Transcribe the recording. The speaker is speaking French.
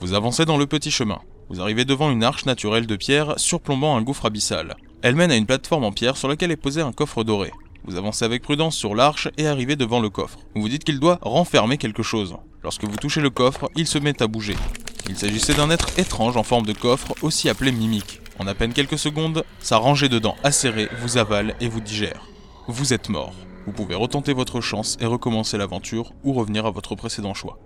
Vous avancez dans le petit chemin. Vous arrivez devant une arche naturelle de pierre surplombant un gouffre abyssal. Elle mène à une plateforme en pierre sur laquelle est posé un coffre doré. Vous avancez avec prudence sur l'arche et arrivez devant le coffre. Vous vous dites qu'il doit renfermer quelque chose. Lorsque vous touchez le coffre, il se met à bouger. Il s'agissait d'un être étrange en forme de coffre, aussi appelé mimique. En à peine quelques secondes, sa rangée de dents acérées vous avale et vous digère. Vous êtes mort. Vous pouvez retenter votre chance et recommencer l'aventure ou revenir à votre précédent choix.